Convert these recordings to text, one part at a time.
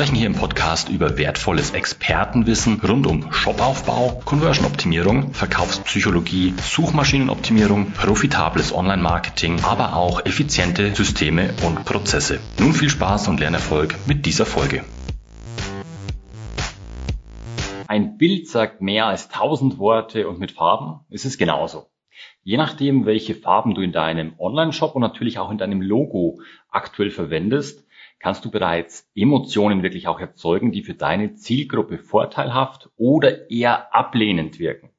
sprechen hier im Podcast über wertvolles Expertenwissen rund um Shopaufbau, Conversion-Optimierung, Verkaufspsychologie, Suchmaschinenoptimierung, profitables Online-Marketing, aber auch effiziente Systeme und Prozesse. Nun viel Spaß und Lernerfolg mit dieser Folge. Ein Bild sagt mehr als tausend Worte und mit Farben ist es genauso. Je nachdem, welche Farben du in deinem Online-Shop und natürlich auch in deinem Logo aktuell verwendest, kannst du bereits Emotionen wirklich auch erzeugen, die für deine Zielgruppe vorteilhaft oder eher ablehnend wirken.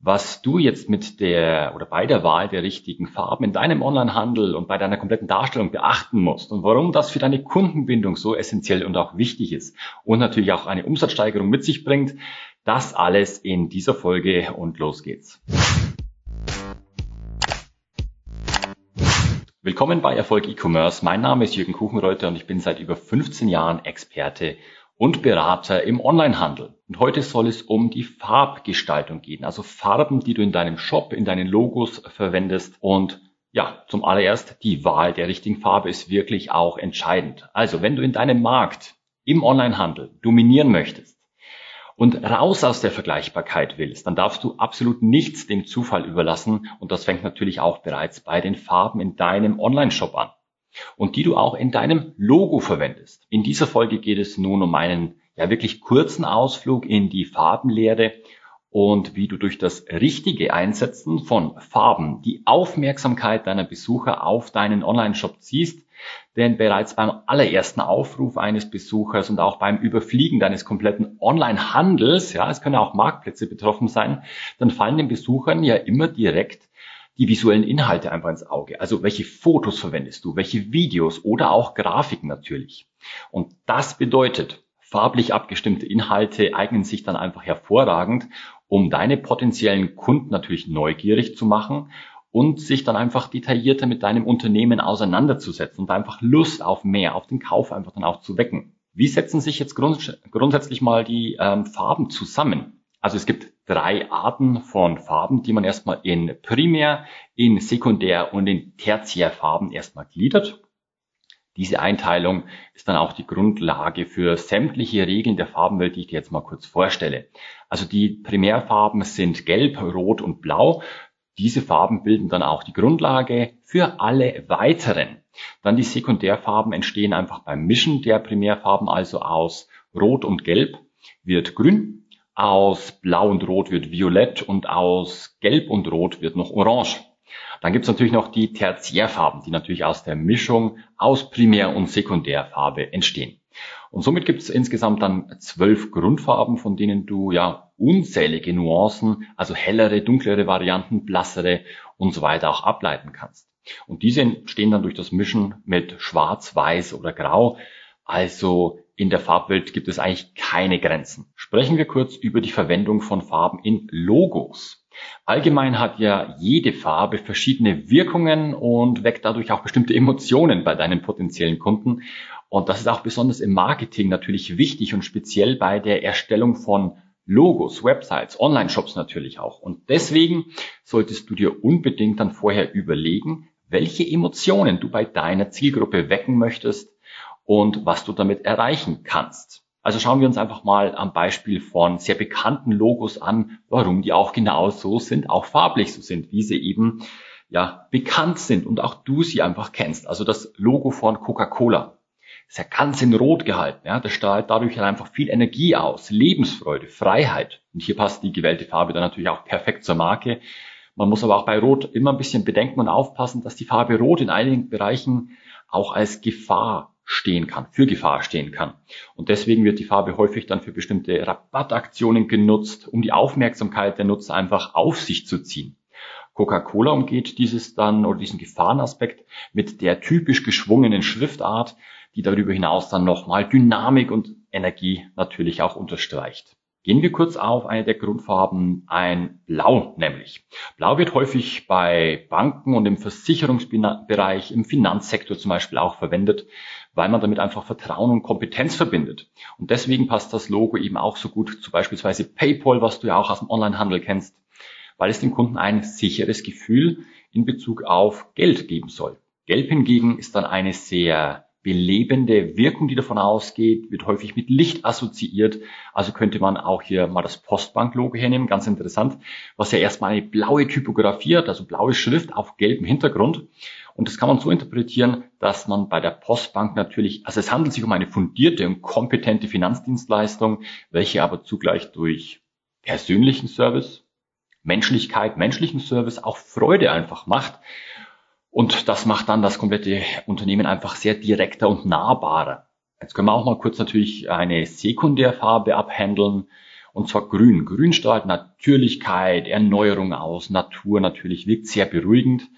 Was du jetzt mit der oder bei der Wahl der richtigen Farben in deinem Onlinehandel und bei deiner kompletten Darstellung beachten musst und warum das für deine Kundenbindung so essentiell und auch wichtig ist und natürlich auch eine Umsatzsteigerung mit sich bringt, das alles in dieser Folge und los geht's. Willkommen bei Erfolg E-Commerce. Mein Name ist Jürgen Kuchenreuter und ich bin seit über 15 Jahren Experte und Berater im Onlinehandel. Und heute soll es um die Farbgestaltung gehen, also Farben, die du in deinem Shop, in deinen Logos verwendest. Und ja, zum allererst, die Wahl der richtigen Farbe ist wirklich auch entscheidend. Also, wenn du in deinem Markt im Onlinehandel dominieren möchtest, und raus aus der Vergleichbarkeit willst, dann darfst du absolut nichts dem Zufall überlassen und das fängt natürlich auch bereits bei den Farben in deinem Online-Shop an und die du auch in deinem Logo verwendest. In dieser Folge geht es nun um einen ja wirklich kurzen Ausflug in die Farbenlehre und wie du durch das richtige Einsetzen von Farben die Aufmerksamkeit deiner Besucher auf deinen Online-Shop ziehst. Denn bereits beim allerersten Aufruf eines Besuchers und auch beim Überfliegen deines kompletten Online-Handels, ja, es können auch Marktplätze betroffen sein, dann fallen den Besuchern ja immer direkt die visuellen Inhalte einfach ins Auge. Also welche Fotos verwendest du, welche Videos oder auch Grafiken natürlich. Und das bedeutet, farblich abgestimmte Inhalte eignen sich dann einfach hervorragend, um deine potenziellen Kunden natürlich neugierig zu machen und sich dann einfach detaillierter mit deinem Unternehmen auseinanderzusetzen und einfach Lust auf mehr, auf den Kauf einfach dann auch zu wecken. Wie setzen sich jetzt grunds grundsätzlich mal die ähm, Farben zusammen? Also es gibt drei Arten von Farben, die man erstmal in Primär, in Sekundär und in Tertiärfarben erstmal gliedert. Diese Einteilung ist dann auch die Grundlage für sämtliche Regeln der Farbenwelt, die ich dir jetzt mal kurz vorstelle. Also die Primärfarben sind Gelb, Rot und Blau. Diese Farben bilden dann auch die Grundlage für alle weiteren. Dann die Sekundärfarben entstehen einfach beim Mischen der Primärfarben, also aus Rot und Gelb wird Grün, aus Blau und Rot wird Violett und aus Gelb und Rot wird noch Orange. Dann gibt es natürlich noch die Tertiärfarben, die natürlich aus der Mischung aus Primär- und Sekundärfarbe entstehen. Und somit gibt es insgesamt dann zwölf Grundfarben, von denen du ja unzählige Nuancen, also hellere, dunklere Varianten, blassere und so weiter auch ableiten kannst. Und diese entstehen dann durch das Mischen mit Schwarz, Weiß oder Grau. Also in der Farbwelt gibt es eigentlich keine Grenzen. Sprechen wir kurz über die Verwendung von Farben in Logos. Allgemein hat ja jede Farbe verschiedene Wirkungen und weckt dadurch auch bestimmte Emotionen bei deinen potenziellen Kunden. Und das ist auch besonders im Marketing natürlich wichtig und speziell bei der Erstellung von Logos, Websites, Online-Shops natürlich auch. Und deswegen solltest du dir unbedingt dann vorher überlegen, welche Emotionen du bei deiner Zielgruppe wecken möchtest und was du damit erreichen kannst. Also schauen wir uns einfach mal am Beispiel von sehr bekannten Logos an, warum die auch genau so sind, auch farblich so sind, wie sie eben ja bekannt sind und auch du sie einfach kennst. Also das Logo von Coca-Cola ist ja ganz in Rot gehalten. Ja, das strahlt dadurch einfach viel Energie aus, Lebensfreude, Freiheit. Und hier passt die gewählte Farbe dann natürlich auch perfekt zur Marke. Man muss aber auch bei Rot immer ein bisschen bedenken und aufpassen, dass die Farbe Rot in einigen Bereichen auch als Gefahr stehen kann, für Gefahr stehen kann. Und deswegen wird die Farbe häufig dann für bestimmte Rabattaktionen genutzt, um die Aufmerksamkeit der Nutzer einfach auf sich zu ziehen. Coca-Cola umgeht dieses dann oder diesen Gefahrenaspekt mit der typisch geschwungenen Schriftart, die darüber hinaus dann nochmal Dynamik und Energie natürlich auch unterstreicht. Gehen wir kurz auf eine der Grundfarben, ein Blau nämlich. Blau wird häufig bei Banken und im Versicherungsbereich, im Finanzsektor zum Beispiel auch verwendet, weil man damit einfach Vertrauen und Kompetenz verbindet. Und deswegen passt das Logo eben auch so gut zu beispielsweise PayPal, was du ja auch aus dem Onlinehandel kennst, weil es dem Kunden ein sicheres Gefühl in Bezug auf Geld geben soll. Gelb hingegen ist dann eine sehr belebende Wirkung, die davon ausgeht, wird häufig mit Licht assoziiert. Also könnte man auch hier mal das Postbank-Logo hernehmen, ganz interessant, was ja erstmal eine blaue Typografie hat, also blaue Schrift auf gelbem Hintergrund. Und das kann man so interpretieren, dass man bei der Postbank natürlich, also es handelt sich um eine fundierte und kompetente Finanzdienstleistung, welche aber zugleich durch persönlichen Service, Menschlichkeit, menschlichen Service auch Freude einfach macht und das macht dann das komplette Unternehmen einfach sehr direkter und nahbarer. Jetzt können wir auch mal kurz natürlich eine Sekundärfarbe abhandeln. Und zwar grün. Grün strahlt Natürlichkeit, Erneuerung aus, Natur natürlich, wirkt sehr beruhigend.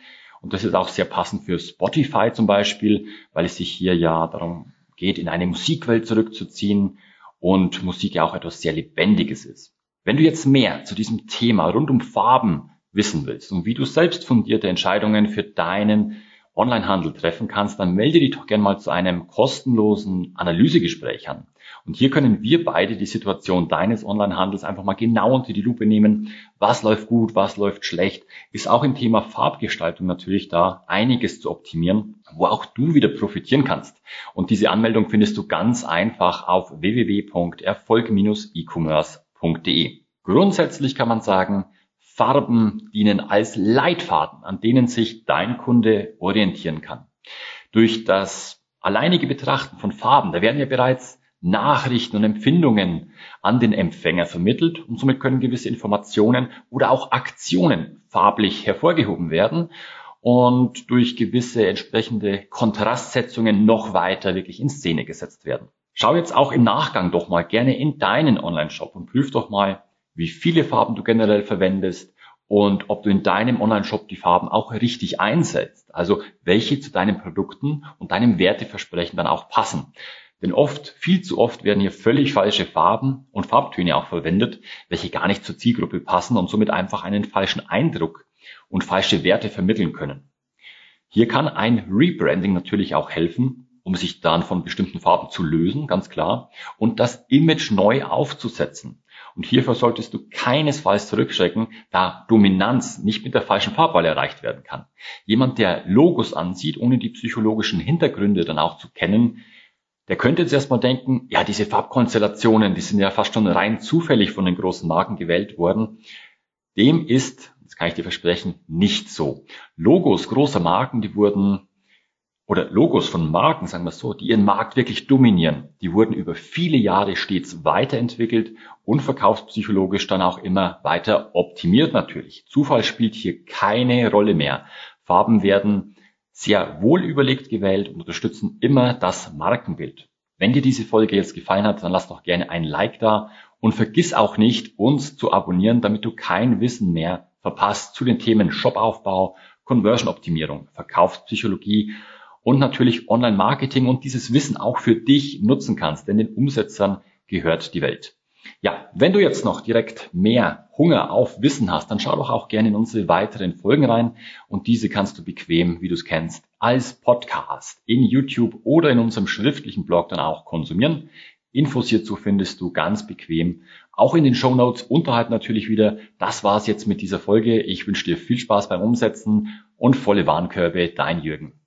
Und das ist auch sehr passend für Spotify zum Beispiel, weil es sich hier ja darum geht, in eine Musikwelt zurückzuziehen und Musik ja auch etwas sehr Lebendiges ist. Wenn du jetzt mehr zu diesem Thema rund um Farben wissen willst und wie du selbst fundierte Entscheidungen für deinen Onlinehandel treffen kannst, dann melde dich doch gerne mal zu einem kostenlosen Analysegespräch an. Und hier können wir beide die Situation deines Onlinehandels einfach mal genau unter die Lupe nehmen. Was läuft gut, was läuft schlecht, ist auch im Thema Farbgestaltung natürlich da einiges zu optimieren, wo auch du wieder profitieren kannst. Und diese Anmeldung findest du ganz einfach auf www.erfolg-e-commerce.de. Grundsätzlich kann man sagen, Farben dienen als Leitfaden, an denen sich dein Kunde orientieren kann. Durch das alleinige Betrachten von Farben, da werden ja bereits Nachrichten und Empfindungen an den Empfänger vermittelt und somit können gewisse Informationen oder auch Aktionen farblich hervorgehoben werden und durch gewisse entsprechende Kontrastsetzungen noch weiter wirklich in Szene gesetzt werden. Schau jetzt auch im Nachgang doch mal gerne in deinen Online-Shop und prüf doch mal, wie viele Farben du generell verwendest und ob du in deinem Online-Shop die Farben auch richtig einsetzt. Also welche zu deinen Produkten und deinem Werteversprechen dann auch passen. Denn oft, viel zu oft werden hier völlig falsche Farben und Farbtöne auch verwendet, welche gar nicht zur Zielgruppe passen und somit einfach einen falschen Eindruck und falsche Werte vermitteln können. Hier kann ein Rebranding natürlich auch helfen, um sich dann von bestimmten Farben zu lösen, ganz klar, und das Image neu aufzusetzen. Und hierfür solltest du keinesfalls zurückschrecken, da Dominanz nicht mit der falschen Farbwahl erreicht werden kann. Jemand, der Logos ansieht, ohne die psychologischen Hintergründe dann auch zu kennen, der könnte jetzt erstmal denken, ja, diese Farbkonstellationen, die sind ja fast schon rein zufällig von den großen Marken gewählt worden. Dem ist, das kann ich dir versprechen, nicht so. Logos großer Marken, die wurden oder Logos von Marken, sagen wir es so, die ihren Markt wirklich dominieren, die wurden über viele Jahre stets weiterentwickelt und verkaufspsychologisch dann auch immer weiter optimiert natürlich. Zufall spielt hier keine Rolle mehr. Farben werden sehr wohl überlegt gewählt und unterstützen immer das Markenbild. Wenn dir diese Folge jetzt gefallen hat, dann lass doch gerne ein Like da und vergiss auch nicht, uns zu abonnieren, damit du kein Wissen mehr verpasst zu den Themen Shopaufbau, Conversion-Optimierung, Verkaufspsychologie und natürlich Online-Marketing und dieses Wissen auch für dich nutzen kannst, denn den Umsetzern gehört die Welt. Ja, wenn du jetzt noch direkt mehr Hunger auf Wissen hast, dann schau doch auch gerne in unsere weiteren Folgen rein und diese kannst du bequem, wie du es kennst, als Podcast in YouTube oder in unserem schriftlichen Blog dann auch konsumieren. Infos hierzu findest du ganz bequem auch in den Show Notes unterhalb natürlich wieder. Das war's jetzt mit dieser Folge. Ich wünsche dir viel Spaß beim Umsetzen und volle Warenkörbe. Dein Jürgen.